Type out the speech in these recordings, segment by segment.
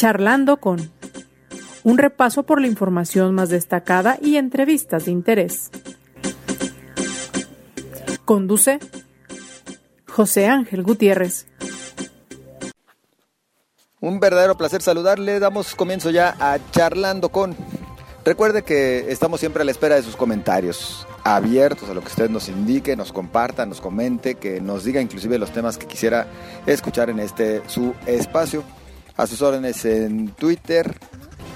Charlando con un repaso por la información más destacada y entrevistas de interés. Conduce José Ángel Gutiérrez. Un verdadero placer saludarle. Damos comienzo ya a Charlando con. Recuerde que estamos siempre a la espera de sus comentarios, abiertos a lo que usted nos indique, nos comparta, nos comente, que nos diga inclusive los temas que quisiera escuchar en este su espacio. A sus órdenes en Twitter,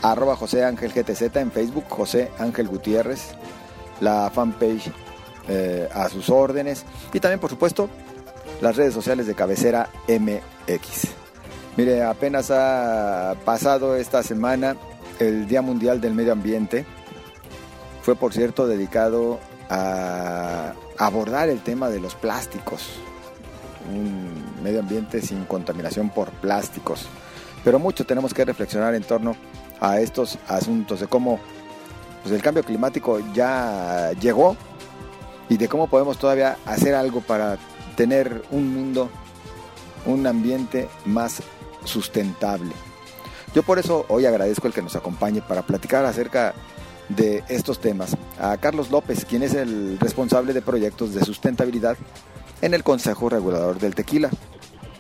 arroba José Ángel GTZ, en Facebook José Ángel Gutiérrez, la fanpage eh, a sus órdenes y también por supuesto las redes sociales de cabecera MX. Mire, apenas ha pasado esta semana el Día Mundial del Medio Ambiente. Fue, por cierto, dedicado a abordar el tema de los plásticos. Un medio ambiente sin contaminación por plásticos. Pero mucho tenemos que reflexionar en torno a estos asuntos, de cómo pues, el cambio climático ya llegó y de cómo podemos todavía hacer algo para tener un mundo, un ambiente más sustentable. Yo por eso hoy agradezco el que nos acompañe para platicar acerca de estos temas a Carlos López, quien es el responsable de proyectos de sustentabilidad en el Consejo Regulador del Tequila.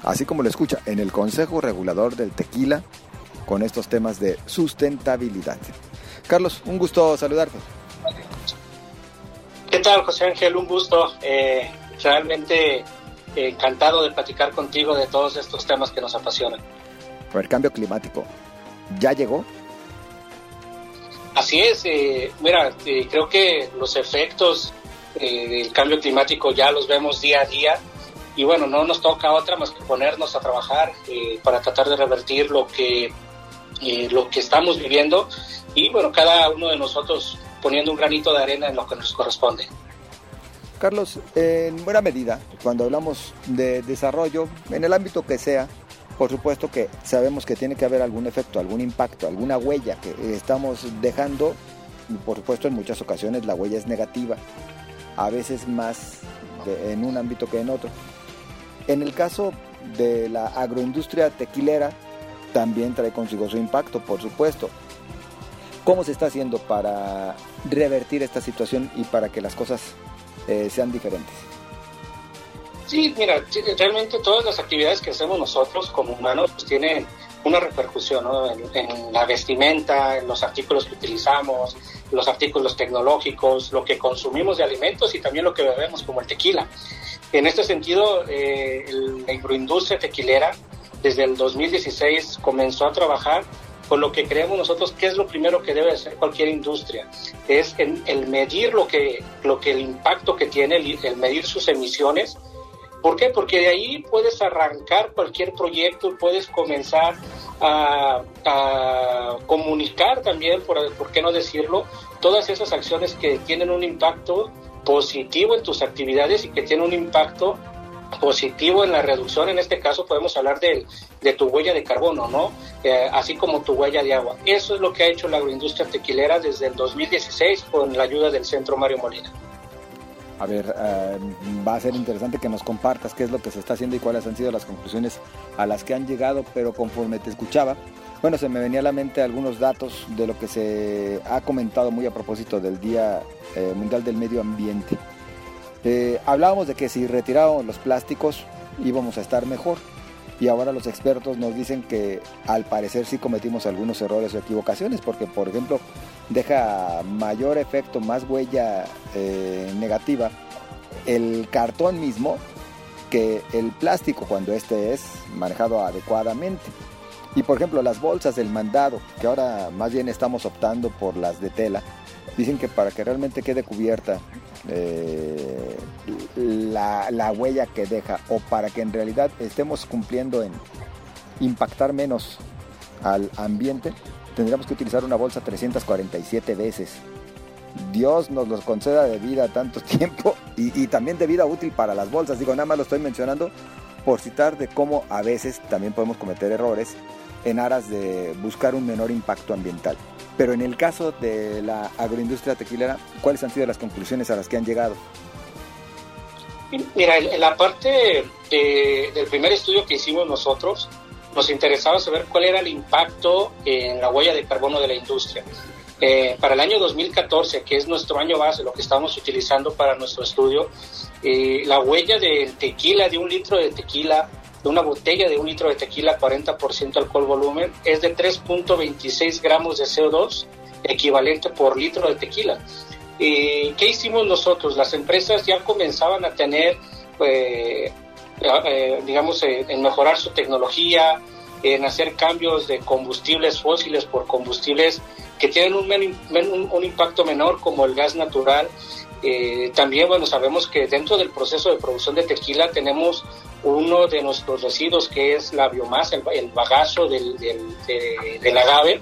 Así como lo escucha, en el Consejo Regulador del Tequila con estos temas de sustentabilidad. Carlos, un gusto saludarte. ¿Qué tal, José Ángel? Un gusto. Eh, realmente eh, encantado de platicar contigo de todos estos temas que nos apasionan. El cambio climático, ¿ya llegó? Así es. Eh, mira, creo que los efectos del cambio climático ya los vemos día a día y bueno, no nos toca otra más que ponernos a trabajar para tratar de revertir lo que lo que estamos viviendo y bueno, cada uno de nosotros poniendo un granito de arena en lo que nos corresponde. Carlos, en buena medida, cuando hablamos de desarrollo, en el ámbito que sea, por supuesto que sabemos que tiene que haber algún efecto, algún impacto, alguna huella que estamos dejando, por supuesto en muchas ocasiones la huella es negativa, a veces más en un ámbito que en otro. En el caso de la agroindustria tequilera, también trae consigo su impacto, por supuesto. ¿Cómo se está haciendo para revertir esta situación y para que las cosas eh, sean diferentes? Sí, mira, realmente todas las actividades que hacemos nosotros como humanos tienen una repercusión en, la vestimenta, en los artículos que utilizamos, los artículos tecnológicos, lo que consumimos de alimentos y también lo que bebemos como el tequila. En este sentido, eh, la agroindustria tequilera desde el 2016 comenzó a trabajar con lo que creemos nosotros que es lo primero que debe hacer cualquier industria, es el, medir lo que, lo que el impacto que tiene, el, medir sus emisiones. ¿Por qué? Porque de ahí puedes arrancar cualquier proyecto, puedes comenzar a, comunicar también, por, por qué no decirlo, todas esas acciones que tienen un impacto positivo en tus actividades y que tienen un impacto positivo en la reducción, en este caso podemos hablar de, de tu huella de carbono, ¿no? Eh, así como tu huella de agua. Eso es lo que ha hecho la agroindustria tequilera desde el 2016 con la ayuda del Centro Mario Molina. A ver, eh, va a ser interesante que nos compartas qué es lo que se está haciendo y cuáles han sido las conclusiones a las que han llegado, pero conforme te escuchaba, bueno, se me venía a la mente algunos datos de lo que se ha comentado muy a propósito del Día eh, Mundial del Medio Ambiente. Eh, hablábamos de que si retirábamos los plásticos íbamos a estar mejor y ahora los expertos nos dicen que al parecer sí cometimos algunos errores o equivocaciones porque por ejemplo deja mayor efecto, más huella eh, negativa el cartón mismo que el plástico cuando este es manejado adecuadamente. Y por ejemplo las bolsas del mandado, que ahora más bien estamos optando por las de tela, dicen que para que realmente quede cubierta eh, la, huella que deja o para que en realidad estemos cumpliendo en impactar menos al ambiente, tendríamos que utilizar una bolsa 347 veces. Dios nos los conceda de vida tanto tiempo y, y, también de vida útil para las bolsas. Digo, nada más lo estoy mencionando por citar de cómo a veces también podemos cometer errores en aras de buscar un menor impacto ambiental. Pero en el caso de la agroindustria tequilera, ¿cuáles han sido las conclusiones a las que han llegado? Mira, en la parte del primer estudio que hicimos nosotros, nos interesaba saber cuál era el impacto en la huella de carbono de la industria. Eh, para el año 2014, que es nuestro año base, lo que estamos utilizando para nuestro estudio, eh, la huella del tequila, de un litro de tequila, de una botella de un litro de tequila, 40% alcohol volumen, es de 3.26 gramos de CO2 equivalente por litro de tequila. Eh, ¿Qué hicimos nosotros? Las empresas ya comenzaban a tener, eh, digamos, en mejorar su tecnología, en hacer cambios de combustibles fósiles por combustibles que tienen un, un, impacto menor como el gas natural. también, bueno, sabemos que dentro del proceso de producción de tequila tenemos uno de nuestros residuos que es la biomasa, el, bagazo del, del, agave,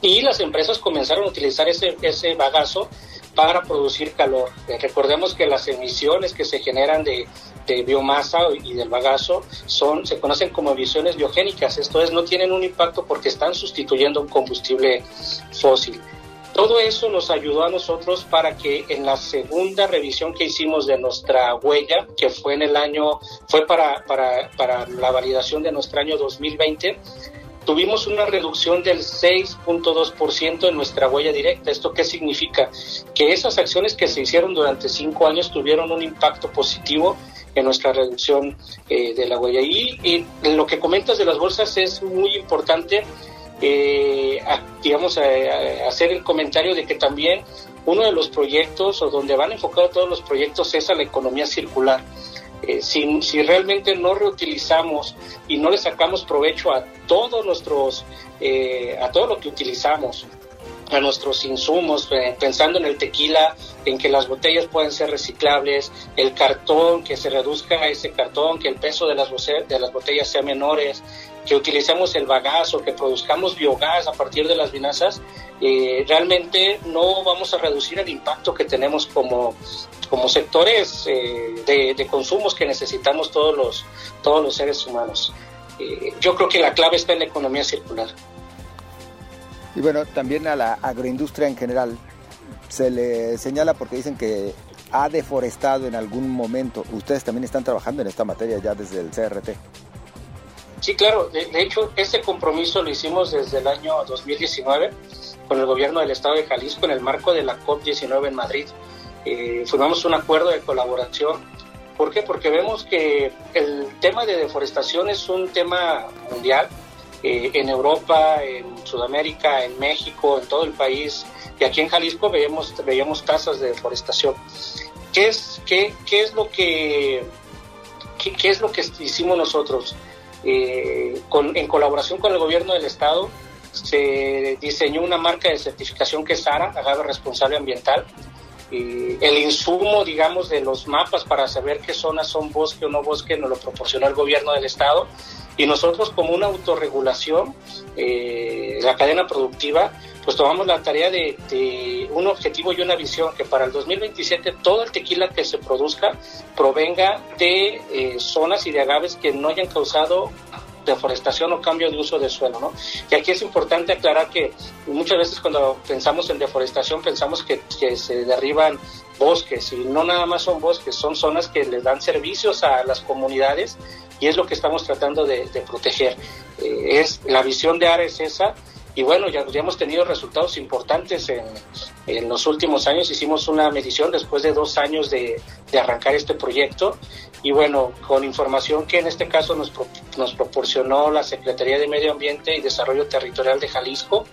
y las empresas comenzaron a utilizar ese, ese bagazo para producir calor. Eh, recordemos que las emisiones que se generan de, de, biomasa y del bagazo son, se conocen como emisiones biogénicas, esto es, no tienen un impacto porque están sustituyendo un combustible fósil. Todo eso nos ayudó a nosotros para que en la segunda revisión que hicimos de nuestra huella, que fue en el año, fue para, para, para la validación de nuestro año 2020, tuvimos una reducción del 6.2% en nuestra huella directa. ¿Esto qué significa? Que esas acciones que se hicieron durante cinco años tuvieron un impacto positivo en nuestra reducción eh, de la huella. Y, y, lo que comentas de las bolsas es muy importante, eh, digamos, hacer el comentario de que también uno de los proyectos o donde van enfocados todos los proyectos es a la economía circular. Eh, si, si, realmente no reutilizamos y no le sacamos provecho a todos nuestros, eh, a todo lo que utilizamos, a nuestros insumos, eh, pensando en el tequila, en que las botellas pueden ser reciclables, el cartón, que se reduzca ese cartón, que el peso de las, de las botellas sea menores, que utilicemos el bagazo, que produzcamos biogás a partir de las vinazas, eh, realmente no vamos a reducir el impacto que tenemos como, como sectores eh, de, consumos que necesitamos todos los, todos los seres humanos. Yo creo que la clave está en la economía circular. Y bueno, también a la agroindustria en general se le señala porque dicen que ha deforestado en algún momento. Ustedes también están trabajando en esta materia ya desde el CRT. Sí, claro. De, hecho, ese compromiso lo hicimos desde el año 2019 con el gobierno del estado de Jalisco en el marco de la COP19 en Madrid. Eh, firmamos un acuerdo de colaboración. ¿Por qué? Porque vemos que el tema de deforestación es un tema mundial. Eh, en Europa, en Sudamérica, en México, en todo el país, y aquí en Jalisco veíamos, veíamos tasas de deforestación. ¿Qué es, qué, qué es lo que qué, es lo que hicimos nosotros? Eh, con, en colaboración con el gobierno del estado, se diseñó una marca de certificación que es SARA, Agave Responsable Ambiental. Y el insumo, digamos, de los mapas para saber qué zonas son bosque o no bosque nos lo proporcionó el gobierno del estado. Y nosotros como una autorregulación, eh, la cadena productiva, pues tomamos la tarea de, de, un objetivo y una visión que para el 2027 todo el tequila que se produzca provenga de eh, zonas y de agaves que no hayan causado deforestación o cambio de uso de suelo, ¿no? Y aquí es importante aclarar que muchas veces cuando pensamos en deforestación pensamos que, se derriban bosques y no nada más son bosques, son zonas que les dan servicios a las comunidades y es lo que estamos tratando de, proteger. Eh, es la visión de ARA es esa y bueno, ya, ya hemos tenido resultados importantes en, en, los últimos años. Hicimos una medición después de dos años de, de, arrancar este proyecto y bueno, con información que en este caso nos, nos proporcionó la Secretaría de Medio Ambiente y Desarrollo Territorial de Jalisco.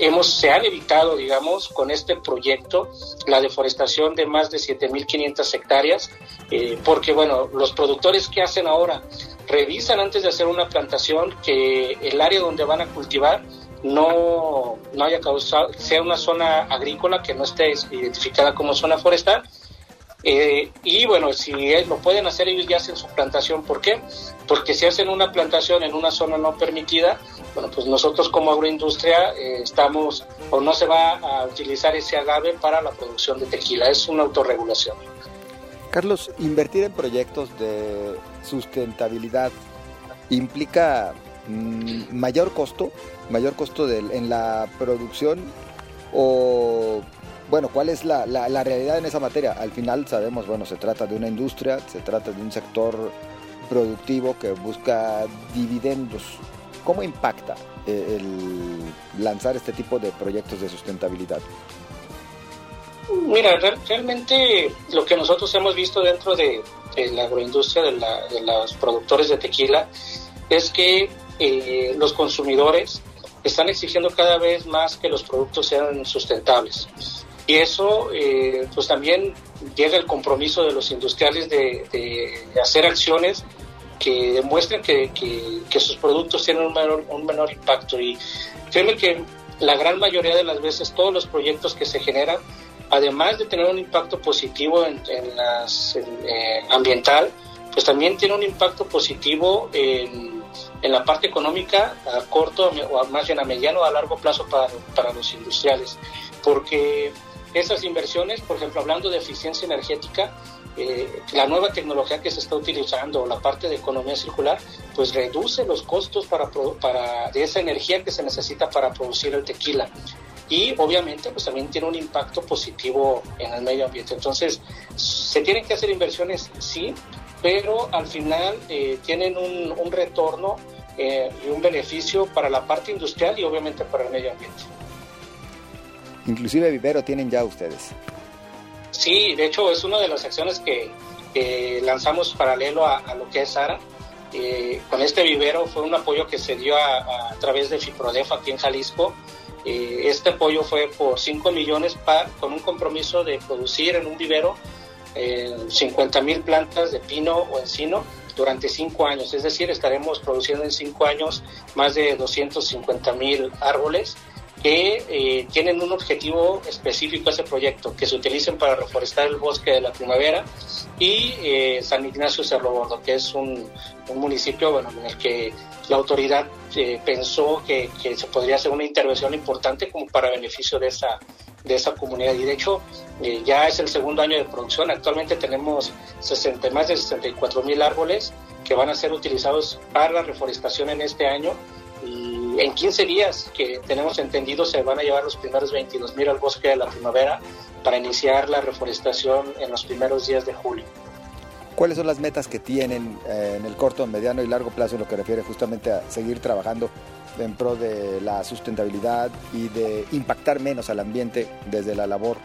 Hemos, se han evitado, digamos, con este proyecto la deforestación de más de 7.500 hectáreas, eh, porque, bueno, los productores que hacen ahora revisan antes de hacer una plantación que el área donde van a cultivar no, no haya causado, sea una zona agrícola que no esté identificada como zona forestal. Eh, y bueno, si lo pueden hacer ellos ya hacen su plantación. ¿Por qué? Porque si hacen una plantación en una zona no permitida, bueno, pues nosotros como agroindustria eh, estamos o no se va a utilizar ese agave para la producción de tequila. Es una autorregulación. Carlos, invertir en proyectos de sustentabilidad implica mmm, mayor costo, mayor costo en la producción o bueno, ¿cuál es la, la, la, realidad en esa materia? Al final sabemos, bueno, se trata de una industria, se trata de un sector productivo que busca dividendos. ¿Cómo impacta eh, el lanzar este tipo de proyectos de sustentabilidad? Mira, realmente lo que nosotros hemos visto dentro de, la agroindustria de, los productores de tequila es que eh, los consumidores están exigiendo cada vez más que los productos sean sustentables. Y eso, eh, pues también llega el compromiso de los industriales de, hacer acciones que demuestren que, sus productos tienen un menor, un menor impacto. Y créeme que la gran mayoría de las veces todos los proyectos que se generan además de tener un impacto positivo en, las, eh, ambiental, pues también tiene un impacto positivo en, la parte económica a corto o más bien a mediano o a largo plazo para, para los industriales. Porque esas inversiones, por ejemplo, hablando de eficiencia energética, eh, la nueva tecnología que se está utilizando, la parte de economía circular, pues reduce los costos para, para, de esa energía que se necesita para producir el tequila y obviamente pues también tiene un impacto positivo en el medio ambiente. Entonces, se tienen que hacer inversiones, sí, pero al final eh, tienen un, un retorno eh, y un beneficio para la parte industrial y obviamente para el medio ambiente. Inclusive vivero tienen ya ustedes. Sí, de hecho es una de las acciones que, lanzamos paralelo a, lo que es Sara. Eh, con este vivero fue un apoyo que se dio a, a través de FIPRODEF aquí en Jalisco eh, este apoyo fue por 5 millones con un compromiso de producir en un vivero 50 mil plantas de pino o encino durante 5 años. Es decir, estaremos produciendo en 5 años más de 250 mil árboles que eh, tienen un objetivo específico a ese proyecto, que se utilicen para reforestar el bosque de la primavera y eh, San Ignacio Cerro Gordo, que es un, municipio bueno, en el que la autoridad eh, pensó que, se podría hacer una intervención importante como para beneficio de esa, de esa comunidad. Y de hecho, ya es el segundo año de producción. Actualmente tenemos 60, más de 64 mil árboles que van a ser utilizados para la reforestación en este año y en 15 días que tenemos entendido se van a llevar los primeros 22 mil al bosque de la primavera para iniciar la reforestación en los primeros días de julio. ¿Cuáles son las metas que tienen eh, en el corto, mediano y largo plazo en lo que refiere justamente a seguir trabajando en pro de la sustentabilidad y de impactar menos al ambiente desde la labor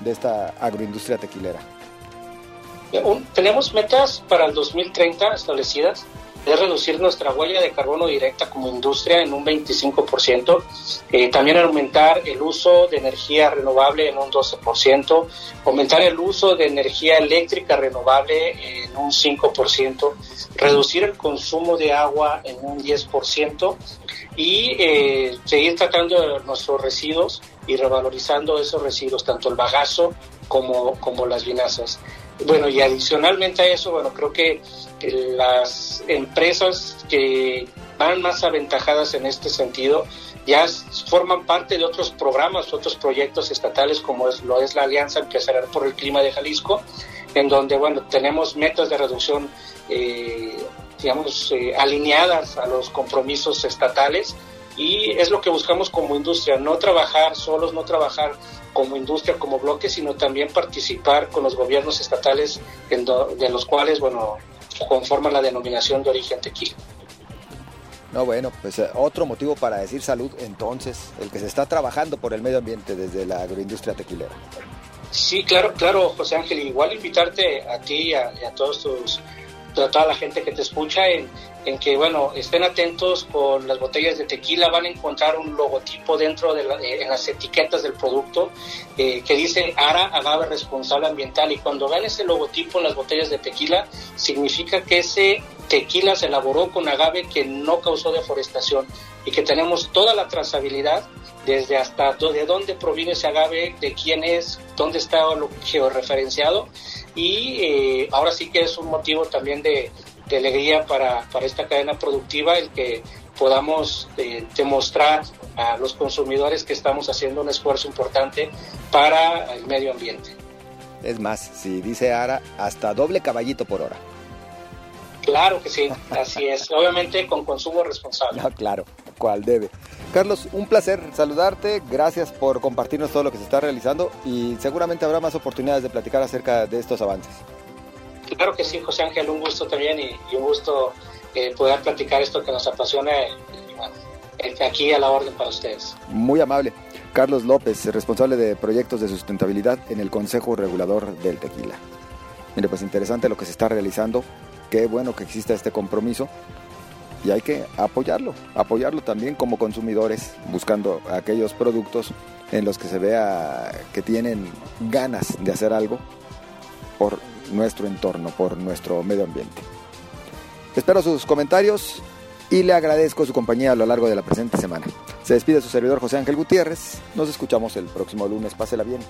de esta agroindustria tequilera? tenemos metas para el 2030 establecidas es reducir nuestra huella de carbono directa como industria en un 25%, eh, también aumentar el uso de energía renovable en un 12%, aumentar el uso de energía eléctrica renovable en un 5%, reducir el consumo de agua en un 10% y eh, seguir tratando nuestros residuos y revalorizando esos residuos, tanto el bagazo como, como las vinazas. Bueno, y adicionalmente a eso, bueno, creo que las empresas que van más aventajadas en este sentido ya forman parte de otros programas, otros proyectos estatales como es, lo es la Alianza Empresarial por el Clima de Jalisco, en donde bueno tenemos metas de reducción eh, digamos eh, alineadas a los compromisos estatales y es lo que buscamos como industria, no trabajar solos, no trabajar como industria, como bloque, sino también participar con los gobiernos estatales en de los cuales, bueno, conforman la denominación de origen tequila. No, bueno, pues eh, otro motivo para decir salud entonces, el que se está trabajando por el medio ambiente desde la agroindustria tequilera. Sí, claro, claro, José Ángel, igual invitarte a ti y a, todos tus, a toda la gente que te escucha en, en, que, bueno, estén atentos con las botellas de tequila, van a encontrar un logotipo dentro de, en las etiquetas del producto eh, que dice ARA, agave responsable ambiental, y cuando vean ese logotipo en las botellas de tequila, significa que ese tequila se elaboró con agave que no causó deforestación y que tenemos toda la trazabilidad desde hasta de dónde proviene ese agave, de quién es, dónde está georreferenciado y eh, ahora sí que es un motivo también de, alegría para, esta cadena productiva el que podamos eh, demostrar a los consumidores que estamos haciendo un esfuerzo importante para el medio ambiente. Es más, si dice Ara, hasta doble caballito por hora. Claro que sí, así es. Obviamente con consumo responsable. No, claro, cual debe. Carlos, un placer saludarte. Gracias por compartirnos todo lo que se está realizando y seguramente habrá más oportunidades de platicar acerca de estos avances. Claro que sí, José Ángel, un gusto también y, un gusto eh, poder platicar esto que nos apasiona eh, aquí a la orden para ustedes. Muy amable. Carlos López, responsable de proyectos de sustentabilidad en el Consejo Regulador del Tequila. Mire, pues interesante lo que se está realizando. Qué bueno que exista este compromiso y hay que apoyarlo, apoyarlo también como consumidores, buscando aquellos productos en los que se vea que tienen ganas de hacer algo por nuestro entorno, por nuestro medio ambiente. Espero sus comentarios y le agradezco su compañía a lo largo de la presente semana. Se despide su servidor José Ángel Gutiérrez. Nos escuchamos el próximo lunes. Pásela bien.